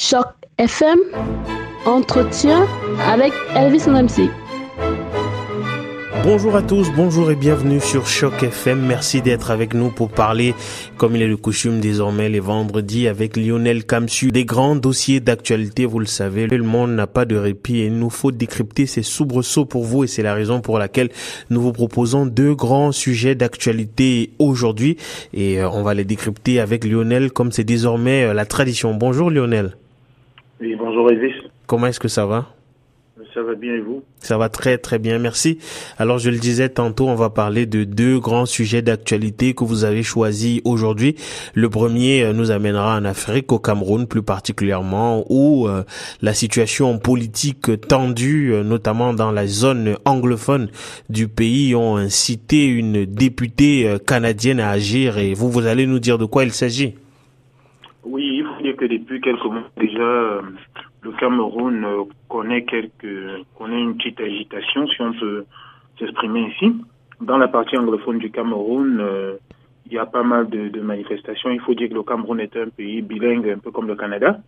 Choc FM, entretien avec Elvis MC. Bonjour à tous, bonjour et bienvenue sur Choc FM. Merci d'être avec nous pour parler, comme il est le coutume désormais les vendredis, avec Lionel Kamsu. Des grands dossiers d'actualité, vous le savez, le monde n'a pas de répit et il nous faut décrypter ces soubresauts pour vous et c'est la raison pour laquelle nous vous proposons deux grands sujets d'actualité aujourd'hui et euh, on va les décrypter avec Lionel comme c'est désormais euh, la tradition. Bonjour Lionel. Oui, bonjour Elvis. Comment est-ce que ça va? Ça va bien et vous? Ça va très très bien, merci. Alors je le disais tantôt, on va parler de deux grands sujets d'actualité que vous avez choisis aujourd'hui. Le premier euh, nous amènera en Afrique, au Cameroun plus particulièrement, où euh, la situation politique tendue, euh, notamment dans la zone anglophone du pays, ont incité une députée canadienne à agir. Et vous, vous allez nous dire de quoi il s'agit? Oui, il faut dire que depuis quelques mois déjà, le Cameroun euh, connaît quelques connaît une petite agitation, si on peut s'exprimer ici. Dans la partie anglophone du Cameroun, euh, il y a pas mal de, de manifestations. Il faut dire que le Cameroun est un pays bilingue, un peu comme le Canada.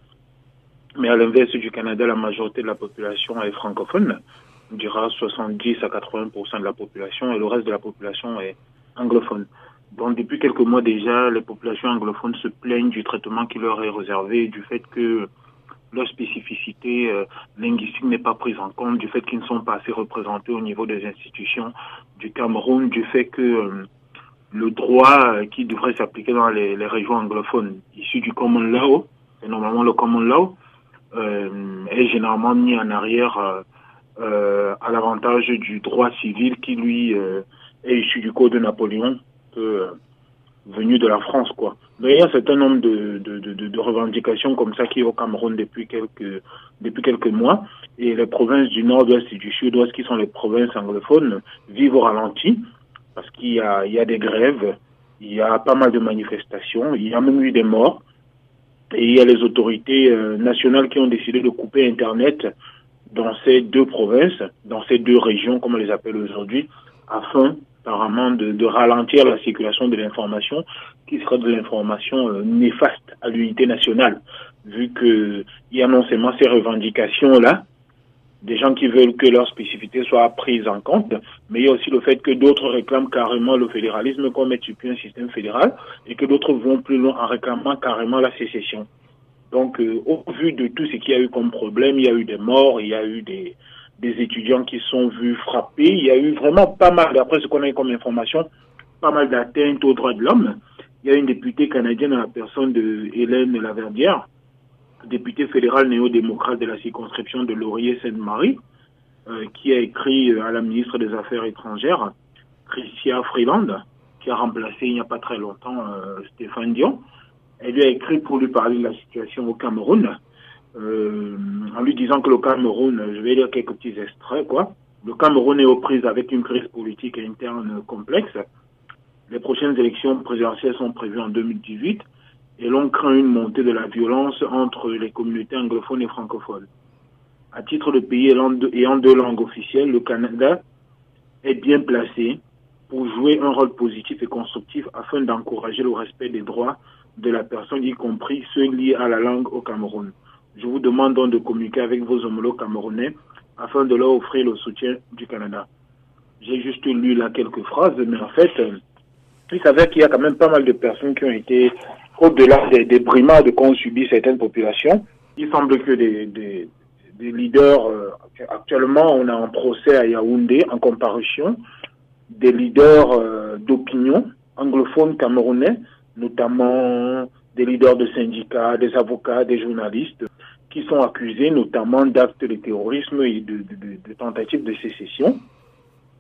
Mais à l'inverse du Canada, la majorité de la population est francophone. On dira 70 à 80% de la population et le reste de la population est anglophone. Donc depuis quelques mois déjà, les populations anglophones se plaignent du traitement qui leur est réservé, du fait que leur spécificité euh, linguistique n'est pas prise en compte, du fait qu'ils ne sont pas assez représentés au niveau des institutions du Cameroun, du fait que euh, le droit euh, qui devrait s'appliquer dans les, régions anglophones issues du common law, et normalement le common law, est généralement mis en arrière à l'avantage du droit civil qui lui est issu du code de Napoléon venu de la France, quoi. Mais il y a un certain nombre de, de, revendications comme ça qui est au Cameroun depuis quelques depuis quelques mois. Et les provinces du nord-ouest et du sud-ouest, qui sont les provinces anglophones, vivent au ralenti parce qu'il y a, il y a des grèves, il y a pas mal de manifestations, il y a même eu des morts. Et il y a les autorités euh, nationales qui ont décidé de couper Internet dans ces deux provinces, dans ces deux régions, comme on les appelle aujourd'hui, afin apparemment de, ralentir la circulation de l'information qui sera de l'information euh, néfaste à l'unité nationale, vu que il y a non seulement ces revendications-là, des gens qui veulent que leur spécificité soit prise en compte, mais il y a aussi le fait que d'autres réclament carrément le fédéralisme comme étant un système fédéral, et que d'autres vont plus loin en réclamant carrément la sécession. Donc, euh, au vu de tout ce qu'il y a eu comme problème, il y a eu des morts, il y a eu des, des étudiants qui sont vus frappés. Il y a eu vraiment pas mal, d'après ce qu'on a eu comme information, pas mal d'atteintes aux droits de l'homme. Il y a une députée canadienne à la personne de Hélène Laverdière, députée fédérale néo-démocrate de la circonscription de Laurier-Sainte-Marie, euh, qui a écrit à la ministre des Affaires étrangères, Christia Freeland, qui a remplacé il n'y a pas très longtemps euh, Stéphane Dion. Elle lui a écrit pour lui parler de la situation au Cameroun euh, en lui disant que le Cameroun, je vais lire quelques petits extraits, quoi. Le Cameroun est aux prises avec une crise politique interne complexe. Les prochaines élections présidentielles sont prévues en 2018 et l'on craint une montée de la violence entre les communautés anglophones et francophones. À titre de pays ayant deux langues officielles, le Canada est bien placé pour jouer un rôle positif et constructif afin d'encourager le respect des droits de la personne, y compris ceux liés à la langue au Cameroun. Je vous demande donc de communiquer avec vos homologues camerounais afin de leur offrir le soutien du Canada. J'ai juste lu là quelques phrases, mais en fait, euh, il s'avère qu'il y a quand même pas mal de personnes qui ont été au-delà des, des brimades qu'ont subi certaines populations. Il semble que des leaders, euh, actuellement on a un procès à Yaoundé en comparution, des leaders euh, d'opinion anglophones camerounais, notamment des leaders de syndicats, des avocats, des journalistes, qui sont accusés notamment d'actes de terrorisme et de, tentatives de sécession.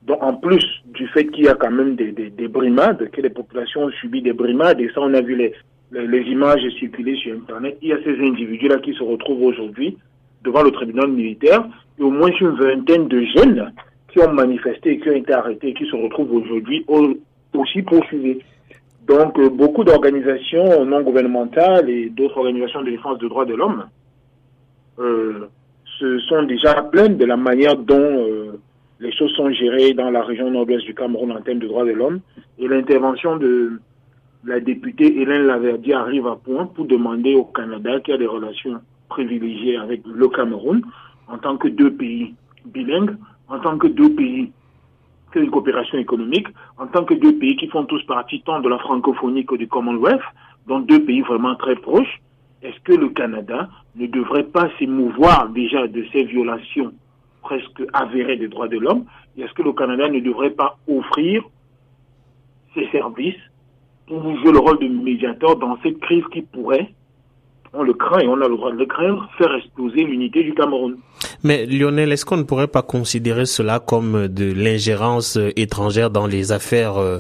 Donc, en plus du fait qu'il y a quand même des, des, des, brimades, que les populations ont subi des brimades, et ça, on a vu les, images circuler sur Internet, il y a ces individus-là qui se retrouvent aujourd'hui devant le tribunal militaire, et au moins une vingtaine de jeunes qui ont manifesté qui ont été arrêtés qui se retrouvent aujourd'hui aussi poursuivis. Donc, euh, beaucoup d'organisations non gouvernementales et d'autres organisations de défense des droits de l'homme euh, se sont déjà plaintes de la manière dont euh, les choses sont gérées dans la région nord-ouest du Cameroun en termes de droits de l'homme. Et l'intervention de la députée Hélène Laverdier arrive à point pour demander au Canada, qui a des relations privilégiée avec le Cameroun en tant que deux pays bilingues, en tant que deux pays ont une coopération économique, en tant que deux pays qui font tous partie tant de la francophonie que du Commonwealth, donc deux pays vraiment très proches. Est-ce que le Canada ne devrait pas s'émouvoir déjà de ces violations presque avérées des droits de l'homme? Est-ce que le Canada ne devrait pas offrir ses services pour jouer le rôle de médiateur dans cette crise qui pourrait, on le craint et on a le droit de le craindre, faire exploser l'unité du Cameroun. Mais Lionel, est-ce qu'on ne pourrait pas considérer cela comme de l'ingérence étrangère dans les affaires euh,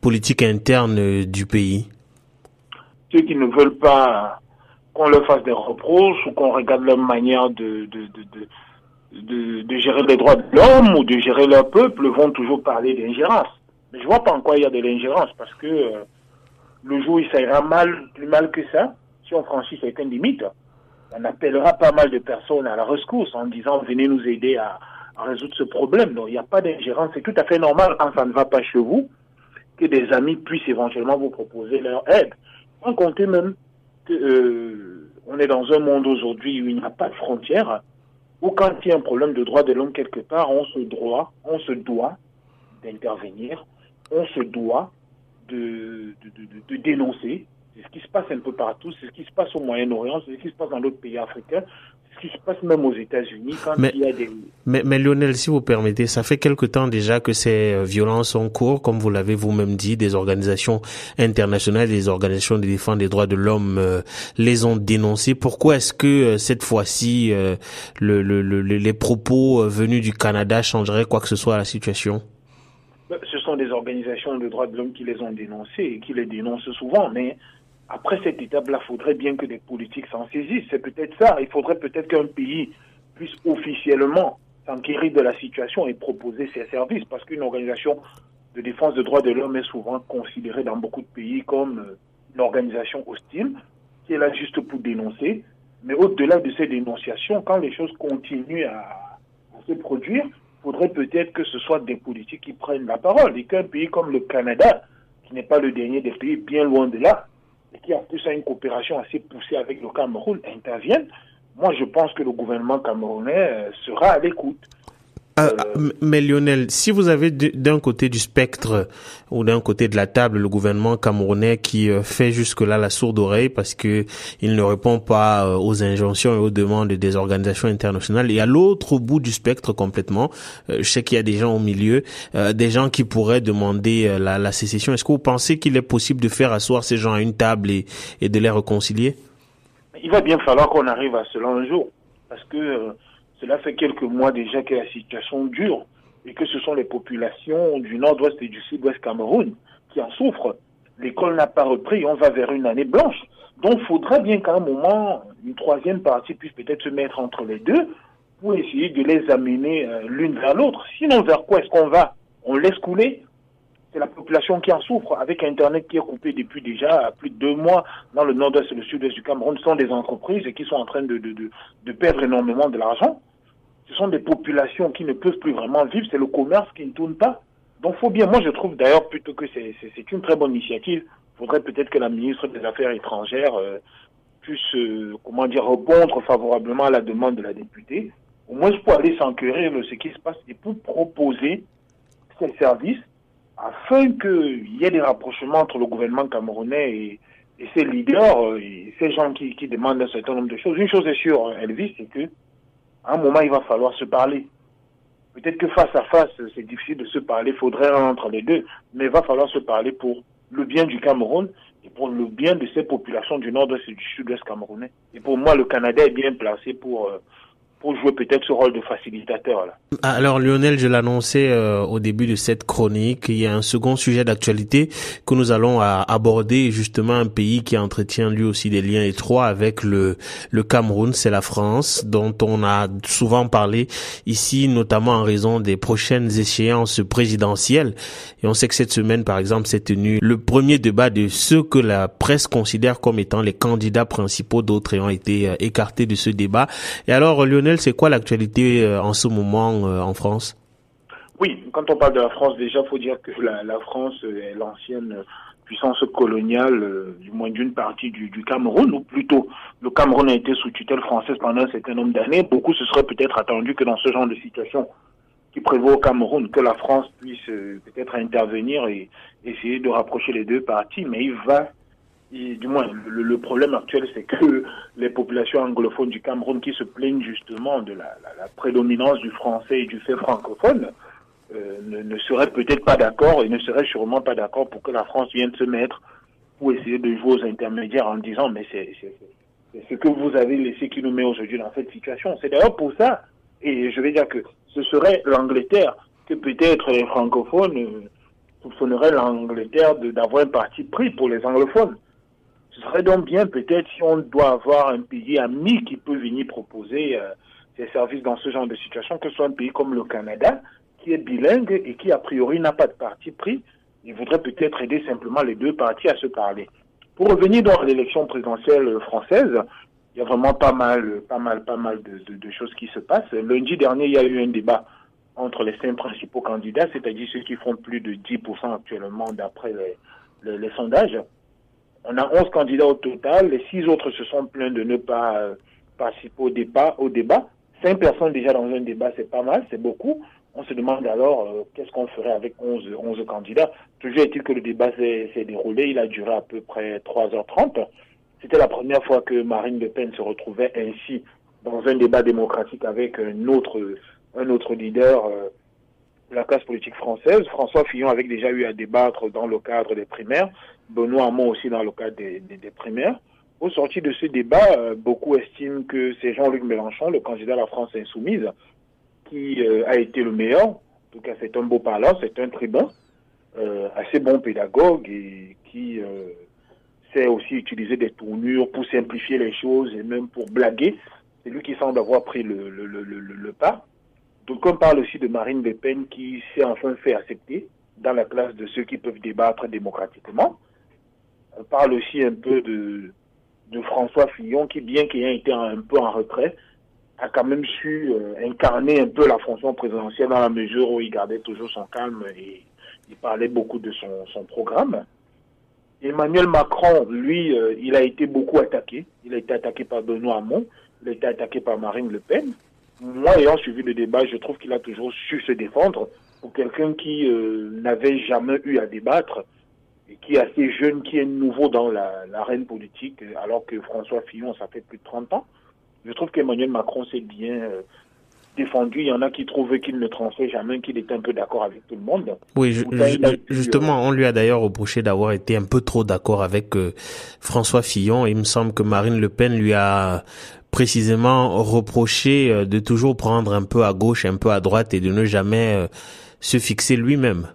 politiques internes euh, du pays? Ceux qui ne veulent pas qu'on leur fasse des reproches ou qu'on regarde leur manière de, de, de, de, gérer les droits de l'homme ou de gérer leur peuple vont toujours parler d'ingérence. Mais je vois pas en quoi il y a de l'ingérence parce que euh, le jour où ça ira mal, plus mal que ça, on franchit certaines limites, on appellera pas mal de personnes à la rescousse en disant venez nous aider à, résoudre ce problème. Donc il n'y a pas d'ingérence. C'est tout à fait normal quand ça ne va pas chez vous que des amis puissent éventuellement vous proposer leur aide. Sans compter même que euh, on est dans un monde aujourd'hui où il n'y a pas de frontières, où quand il y a un problème de droit de l'homme quelque part, on se doit, on se doit d'intervenir, on se doit de dénoncer. C'est ce qui se passe un peu partout, c'est ce qui se passe au Moyen-Orient, c'est ce qui se passe dans d'autres pays africains, ce qui se passe même aux États-Unis quand mais, il y a des. Mais, mais Lionel, si vous permettez, ça fait quelque temps déjà que ces violences ont cours, comme vous l'avez vous-même dit, des organisations internationales, des organisations de défense des droits de l'homme euh, les ont dénoncées. Pourquoi est-ce que euh, cette fois-ci euh, le, le, le, les propos venus du Canada changeraient quoi que ce soit à la situation? Ce sont des organisations de droits de l'homme qui les ont dénoncées et qui les dénoncent souvent, mais après cette étape-là, il faudrait bien que des politiques s'en saisissent. C'est peut-être ça. Il faudrait peut-être qu'un pays puisse officiellement s'enquérir de la situation et proposer ses services. Parce qu'une organisation de défense des droits de l'homme est souvent considérée dans beaucoup de pays comme une organisation hostile qui est là juste pour dénoncer. Mais au-delà de ces dénonciations, quand les choses continuent à, à se produire, il faudrait peut-être que ce soit des politiques qui prennent la parole et qu'un pays comme le Canada, qui n'est pas le dernier des pays, bien loin de là, et qui en plus a une coopération assez poussée avec le Cameroun, interviennent, moi je pense que le gouvernement camerounais sera à l'écoute. Euh, euh, mais Lionel, si vous avez d'un côté du spectre ou d'un côté de la table le gouvernement camerounais qui fait jusque-là la sourde oreille parce que il ne répond pas aux injonctions et aux demandes des organisations internationales, et à l'autre bout du spectre complètement, je sais qu'il y a des gens au milieu, des gens qui pourraient demander la, la sécession. Est-ce que vous pensez qu'il est possible de faire asseoir ces gens à une table et, et de les réconcilier? Il va bien falloir qu'on arrive à cela un jour, parce que cela fait quelques mois déjà que la situation dure et que ce sont les populations du nord-ouest et du sud-ouest Cameroun qui en souffrent. L'école n'a pas repris, on va vers une année blanche. Donc il faudrait bien qu'à un moment, une troisième partie puisse peut-être se mettre entre les deux pour essayer de les amener euh, l'une vers l'autre. Sinon, vers quoi est-ce qu'on va? On laisse couler? C'est la population qui en souffre. Avec Internet qui est coupé depuis déjà plus de deux mois dans le nord-est et le sud-est du Cameroun, ce sont des entreprises qui sont en train de perdre énormément de l'argent ce sont des populations qui ne peuvent plus vraiment vivre, c'est le commerce qui ne tourne pas. Donc faut bien, moi je trouve d'ailleurs plutôt que c'est une très bonne initiative. Faudrait peut-être que la ministre des Affaires étrangères euh, puisse, euh, comment dire, répondre favorablement à la demande de la députée, au moins pour aller s'enquérir de ce qui se passe et pour proposer ces services afin qu'il y ait des rapprochements entre le gouvernement camerounais et, et ses leaders, euh, et ces gens qui, qui demandent un certain nombre de choses. Une chose est sûre, Elvis, c'est que à un moment, il va falloir se parler. Peut-être que face à face, c'est difficile de se parler, il faudrait entre les deux, mais il va falloir se parler pour le bien du Cameroun et pour le bien de ces populations du nord-ouest et du sud-ouest camerounais. Et pour moi, le Canada est bien placé pour, euh, pour jouer peut-être ce rôle de facilitateur. Là. Alors Lionel, je l'annonçais euh, au début de cette chronique, il y a un second sujet d'actualité que nous allons à, aborder, justement un pays qui entretient lui aussi des liens étroits avec le, le Cameroun, c'est la France, dont on a souvent parlé ici, notamment en raison des prochaines échéances présidentielles. Et on sait que cette semaine, par exemple, s'est tenu le premier débat de ceux que la presse considère comme étant les candidats principaux, d'autres ayant été euh, écartés de ce débat. Et alors Lionel, c'est quoi l'actualité euh, en ce moment euh, en France? Oui, quand on parle de la France, déjà, faut dire que la, France est l'ancienne puissance coloniale, du moins d'une partie du, du, Cameroun, ou plutôt le Cameroun a été sous tutelle française pendant un certain nombre d'années. Beaucoup se seraient peut-être attendu que dans ce genre de situation qui prévaut au Cameroun, que la France puisse peut-être intervenir et essayer de rapprocher les deux parties, mais il va du moins, le, problème actuel, c'est que les populations anglophones du Cameroun qui se plaignent justement de la, prédominance du français et du fait francophone euh, ne, seraient peut-être pas d'accord et ne seraient sûrement pas d'accord pour que la France vienne se mettre pour essayer de jouer aux intermédiaires en disant mais c'est ce que vous avez laissé qui nous met aujourd'hui dans cette situation. C'est d'ailleurs pour ça, et je vais dire que ce serait l'Angleterre que peut-être les francophones soupçonneraient l'Angleterre d'avoir un parti pris pour les anglophones. Ce serait donc bien peut-être si on doit avoir un pays ami qui peut venir proposer euh, ses services dans ce genre de situation, que ce soit un pays comme le Canada, qui est bilingue et qui a priori n'a pas de parti pris. Il voudrait peut-être aider simplement les deux partis à se parler. Pour revenir dans l'élection présidentielle française, il y a vraiment pas mal, pas mal, pas mal de, choses qui se passent. Lundi dernier, il y a eu un débat entre les cinq principaux candidats, c'est-à-dire ceux qui font plus de 10% actuellement d'après les sondages. On a 11 candidats au total. Les six autres se sont plaints de ne pas euh, participer au débat. Au débat. Cinq personnes déjà dans un débat, c'est pas mal, c'est beaucoup. On se demande alors euh, qu'est-ce qu'on ferait avec 11, 11 candidats. Toujours est-il que le débat s'est déroulé. Il a duré à peu près 3h30. C'était la première fois que Marine Le Pen se retrouvait ainsi dans un débat démocratique avec un autre, un autre leader euh, de la classe politique française. François Fillon avait déjà eu à débattre dans le cadre des primaires. Benoît Hamon aussi dans le cadre des, primaires. Au sorti de ce débat, euh, beaucoup estiment que c'est Jean-Luc Mélenchon, le candidat à la France insoumise, qui euh, a été le meilleur. En tout cas, c'est un beau parlant, c'est un tribun, euh, assez bon pédagogue et qui sait aussi utiliser des tournures pour simplifier les choses et même pour blaguer. C'est lui qui semble avoir pris le, le, le, le pas. Donc on parle aussi de Marine Le Pen qui s'est enfin fait accepter dans la classe de ceux qui peuvent débattre démocratiquement. Parle aussi un peu de, de François Fillon qui, bien qu'il ait été un peu en retrait, a quand même su euh, incarner un peu la fonction présidentielle dans la mesure où il gardait toujours son calme et il parlait beaucoup de son, son programme. Emmanuel Macron, lui, euh, il a été beaucoup attaqué. Il a été attaqué par Benoît Hamon, il a été attaqué par Marine Le Pen. Moi, ayant suivi le débat, je trouve qu'il a toujours su se défendre. Pour quelqu'un qui euh, n'avait jamais eu à débattre, qui est assez jeune, qui est nouveau dans l'arène politique, alors que François Fillon, ça fait plus de 30 ans. Je trouve qu'Emmanuel Macron s'est bien euh, défendu. Il y en a qui trouvaient qu'il ne transmet jamais, qu'il était un peu d'accord avec tout le monde. Oui, justement, on lui a d'ailleurs reproché d'avoir été un peu trop d'accord avec euh, François Fillon. Il me semble que Marine Le Pen lui a précisément reproché euh, de toujours prendre un peu à gauche, un peu à droite et de ne jamais se fixer lui-même.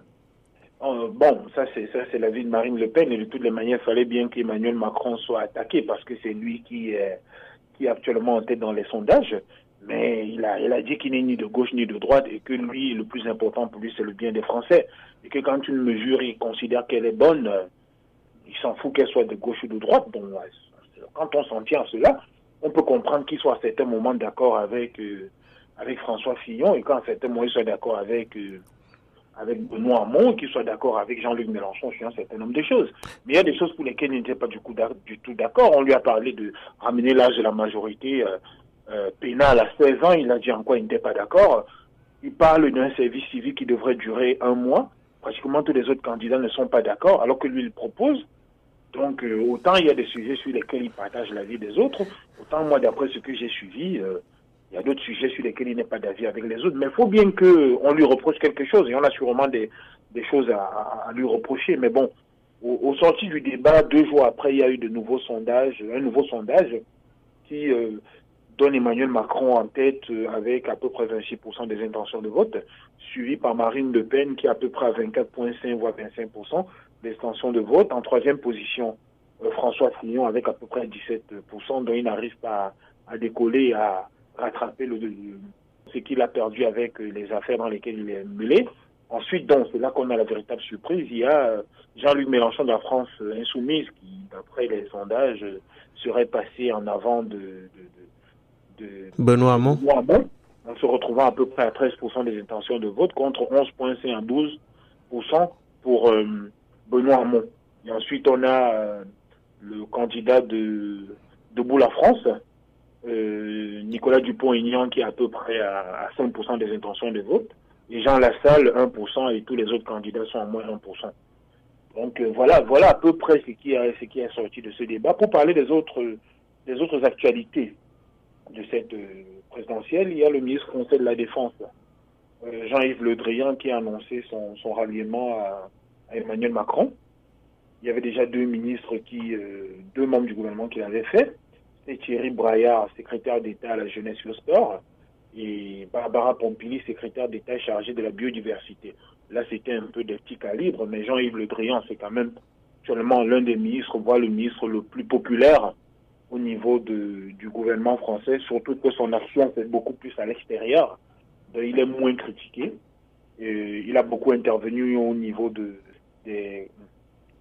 Euh, bon, ça c'est ça c'est la vie de Marine Le Pen et de toutes les manières, il fallait bien qu'Emmanuel Macron soit attaqué parce que c'est lui qui est qui est actuellement en tête dans les sondages. Mais il a il a dit qu'il n'est ni de gauche ni de droite et que lui le plus important pour lui c'est le bien des Français et que quand une mesure il considère qu'elle est bonne, il s'en fout qu'elle soit de gauche ou de droite. Bon, quand on s'en tient à cela, on peut comprendre qu'il soit à certains moments d'accord avec euh, avec François Fillon et quand à certains moments il soit d'accord avec euh, avec Benoît Hamon, qu'il soit d'accord avec Jean-Luc Mélenchon sur un certain nombre de choses. Mais il y a des choses pour lesquelles il n'était pas du, tout d'accord. On lui a parlé de ramener l'âge de la majorité euh, euh, pénale à 16 ans. Il a dit en quoi il n'était pas d'accord. Il parle d'un service civique qui devrait durer un mois. Pratiquement tous les autres candidats ne sont pas d'accord, alors que lui, il propose. Donc, euh, autant il y a des sujets sur lesquels il partage l'avis des autres, autant moi, d'après ce que j'ai suivi, il y a d'autres sujets sur lesquels il n'est pas d'avis avec les autres, mais il faut bien qu'on lui reproche quelque chose, et on a sûrement des, des choses à, lui reprocher. Mais bon, au, sorti du débat, deux jours après, il y a eu de nouveaux sondages, un nouveau sondage qui euh, donne Emmanuel Macron en tête euh, avec à peu près 26% des intentions de vote, suivi par Marine Le Pen qui est à peu près à 24,5 voire 25% d'extension de vote. En troisième position, euh, François Fillon avec à peu près 17%, dont il n'arrive pas à, à décoller à rattraper le, ce qu'il a perdu avec les affaires dans lesquelles il est mêlé. Ensuite, donc, c'est là qu'on a la véritable surprise. Il y a euh, Jean-Luc Mélenchon de la France insoumise qui, d'après les sondages, serait passé en avant de, de, de, Benoît Hamon. en se retrouvant à peu près à 13% des intentions de vote contre 11,5 à 12% pour euh, Benoît Hamon. Et ensuite, on a le candidat de Debout la France, Nicolas Dupont-Aignan, qui est à peu près à, 5% des intentions de vote. Et Jean Lassalle, 1%, et tous les autres candidats sont à moins 1%. Donc voilà, voilà à peu près ce qui, est, sorti de ce débat. Pour parler des autres, des autres actualités de cette présidentielle, il y a le ministre français de la Défense, euh, Jean-Yves Le Drian, qui a annoncé son, ralliement à, Emmanuel Macron. Il y avait déjà deux ministres qui, euh, deux membres du gouvernement qui l'avaient fait. C'était Thierry Braillard, secrétaire d'État à la jeunesse et au sport, et Barbara Pompili, secrétaire d'État chargée de la biodiversité. Là, c'était un peu des petits calibres, mais Jean-Yves Le Drian, c'est quand même seulement l'un des ministres, voire le ministre le plus populaire au niveau de, du gouvernement français, surtout que son action c'est beaucoup plus à l'extérieur. Il est moins critiqué. Il a beaucoup intervenu au niveau de, des,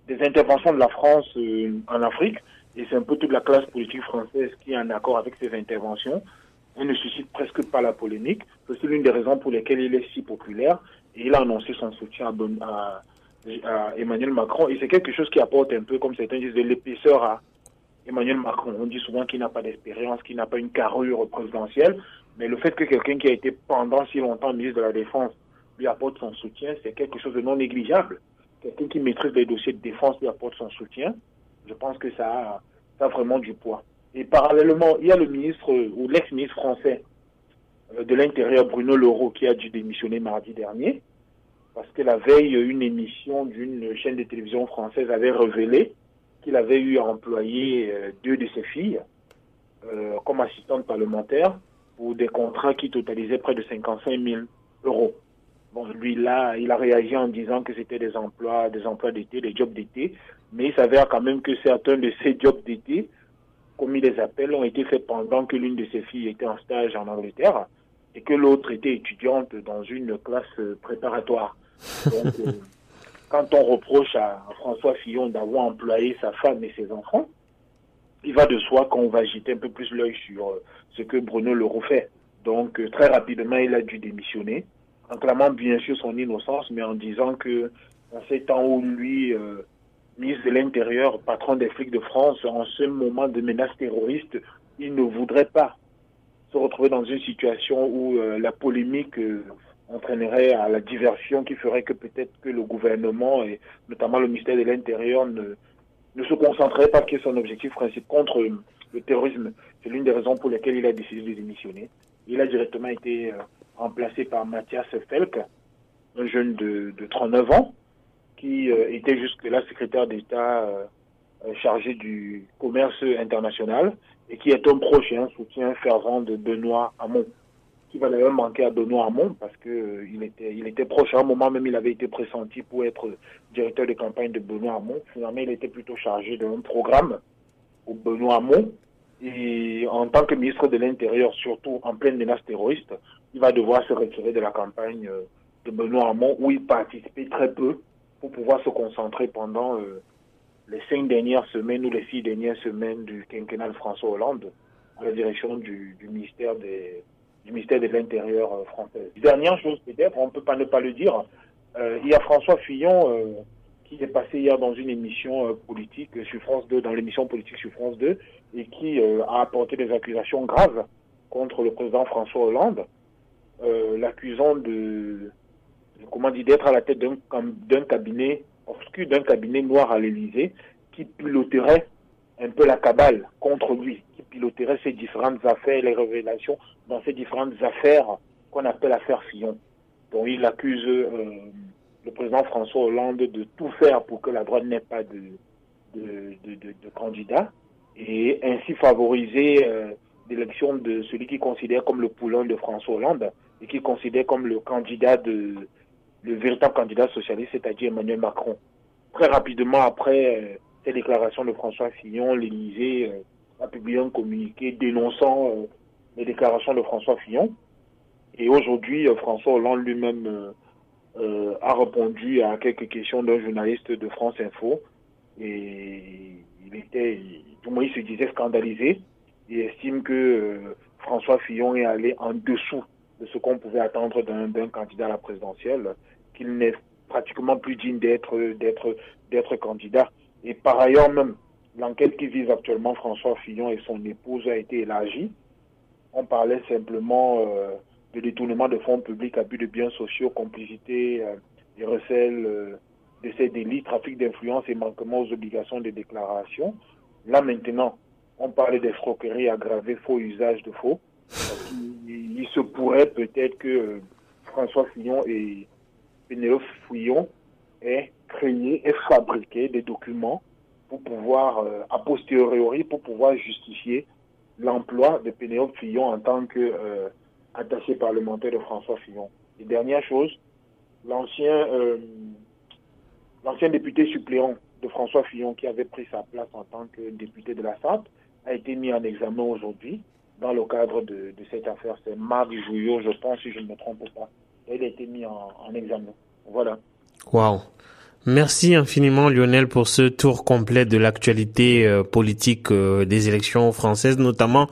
des interventions de la France euh, en Afrique. Et c'est un peu toute la classe politique française qui est en accord avec ces interventions. Elle ne suscite presque pas la polémique. C'est l'une des raisons pour lesquelles il est si populaire. Et il a annoncé son soutien à, à Emmanuel Macron. Et c'est quelque chose qui apporte un peu, comme certains disent, de l'épaisseur à, Emmanuel Macron. On dit souvent qu'il n'a pas d'expérience, qu'il n'a pas une carrure présidentielle, mais le fait que quelqu'un qui a été pendant si longtemps ministre de la Défense lui apporte son soutien, c'est quelque chose de non négligeable. Quelqu'un qui maîtrise les dossiers de défense lui apporte son soutien. Je pense que ça a, vraiment du poids. Et parallèlement, il y a le ministre ou l'ex-ministre français euh, de l'Intérieur, Bruno Leroux, qui a dû démissionner mardi dernier, parce que la veille, une émission d'une chaîne de télévision française avait révélé qu'il avait eu à employer euh, deux de ses filles euh, comme assistantes parlementaires pour des contrats qui totalisaient près de 55 000 euros. Bon, lui là, il a réagi en disant que c'était des emplois, des emplois d'été, des jobs d'été, mais il s'avère quand même que certains de ces jobs d'été, comme il les ont été faits pendant que l'une de ses filles était en stage en Angleterre et que l'autre était étudiante dans une classe préparatoire. Donc, euh, quand on reproche à François Fillon d'avoir employé sa femme et ses enfants, il va de soi qu'on va jeter un peu plus l'œil sur euh, ce que Bruno Leroux fait. Donc euh, très rapidement, il a dû démissionner, en clamant bien sûr son innocence, mais en disant que en ces temps où lui, euh, ministre de l'Intérieur, patron des flics de France, en ce moment de menace terroriste, il ne voudrait pas se retrouver dans une situation où la polémique entraînerait à la diversion qui ferait que peut-être que le gouvernement et notamment le ministère de l'Intérieur ne, ne se concentrerait pas que son objectif principal contre le terrorisme. C'est l'une des raisons pour lesquelles il a décidé de démissionner. Il a directement été euh, remplacé par Mathias Felk, un jeune de, de 39 ans, qui euh, était jusque-là secrétaire d'État euh, chargé du commerce international et qui est un proche et un soutien fervent de Benoît Hamon. Qui va d'ailleurs manquer à Benoît Hamon parce que euh, il était il était proche. À un moment même il avait été pressenti pour être directeur de campagne de Benoît Hamon. Finalement, il était plutôt chargé d'un programme au Benoît Hamon. Et en tant que ministre de l'Intérieur, surtout en pleine menace terroriste, il va devoir se retirer de la campagne euh, de Benoît Hamon où il participait très peu pour pouvoir se concentrer pendant euh, les cinq dernières semaines ou les six dernières semaines du quinquennat de François Hollande à la direction du, ministère des du ministère de l'Intérieur euh, français. Dernière chose peut-être, on ne peut pas ne pas le dire, euh, il y a François Fillon qui est passé hier dans une émission politique sur France 2, dans l'émission politique sur France 2, et qui a apporté des accusations graves contre le président François Hollande, l'accusant de, comment dire, d'être à la tête d'un cabinet obscur, d'un cabinet noir à l'Élysée, qui piloterait un peu la cabale contre lui, qui piloterait ces différentes affaires, les révélations dans ces différentes affaires qu'on appelle affaire Fillon. Donc il accuse euh, le président François Hollande de tout faire pour que la droite n'ait pas de, de, de, de, candidat et ainsi favoriser euh, l'élection de celui qui considère comme le poulain de François Hollande et qui considère comme le candidat de le véritable candidat socialiste, c'est-à-dire Emmanuel Macron. Très rapidement après euh, ces déclarations de François Fillon, l'Élysée euh, a publié un communiqué dénonçant euh, les déclarations de François Fillon. Et aujourd'hui, François Hollande lui-même a répondu à quelques questions d'un journaliste de France Info. Et il était, tout le monde se disait scandalisé et estime que François Fillon est allé en dessous de ce qu'on pouvait attendre d'un candidat à la présidentielle, qu'il n'est pratiquement plus digne d'être candidat. Et par ailleurs même, l'enquête qui vise actuellement François Fillon et son épouse a été élargie. On parlait simplement euh, de détournement de fonds publics, abus de biens sociaux, complicité euh, et recel euh, de ces délits, trafic d'influence et manquement aux obligations de déclaration. Là maintenant, on parle d'escroquerie aggravée, faux usage de faux. Il, se pourrait peut-être que François Fillon et Pénélope Fillon aient créé et fabriqué des documents pour pouvoir, euh, a posteriori, pour pouvoir justifier l'emploi de Pénélope Fillon en tant que euh, parlementaire de François Fillon. Et dernière chose, l'ancien euh, l'ancien député suppléant de François Fillon qui avait pris sa place en tant que député de la Sarthe a été mis en examen aujourd'hui dans le cadre de, de cette affaire. C'est Marc Jouillot, je pense, si je ne me trompe pas. Il a été mis en, en examen. Voilà. Waouh. Merci infiniment Lionel pour ce tour complet de l'actualité euh, politique euh, des élections françaises, notamment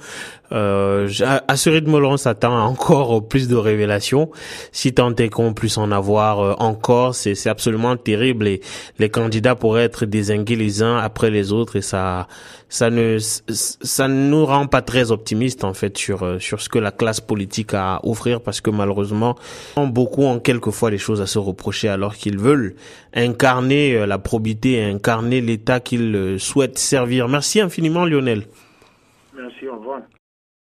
euh, à ce rythme on s'attend encore plus de révélations. Si tant est qu'on puisse en avoir euh, encore, c'est absolument terrible et les candidats pourraient être désingués les uns après les autres et ça ça ne ça ne nous rend pas très optimistes en fait sur euh, sur ce que la classe politique a à offrir parce que malheureusement beaucoup ont quelquefois les choses à se reprocher alors qu'ils veulent incarner euh, la probité, incarner l'État qu'ils souhaitent servir. Merci infiniment Lionel. Merci, au revoir.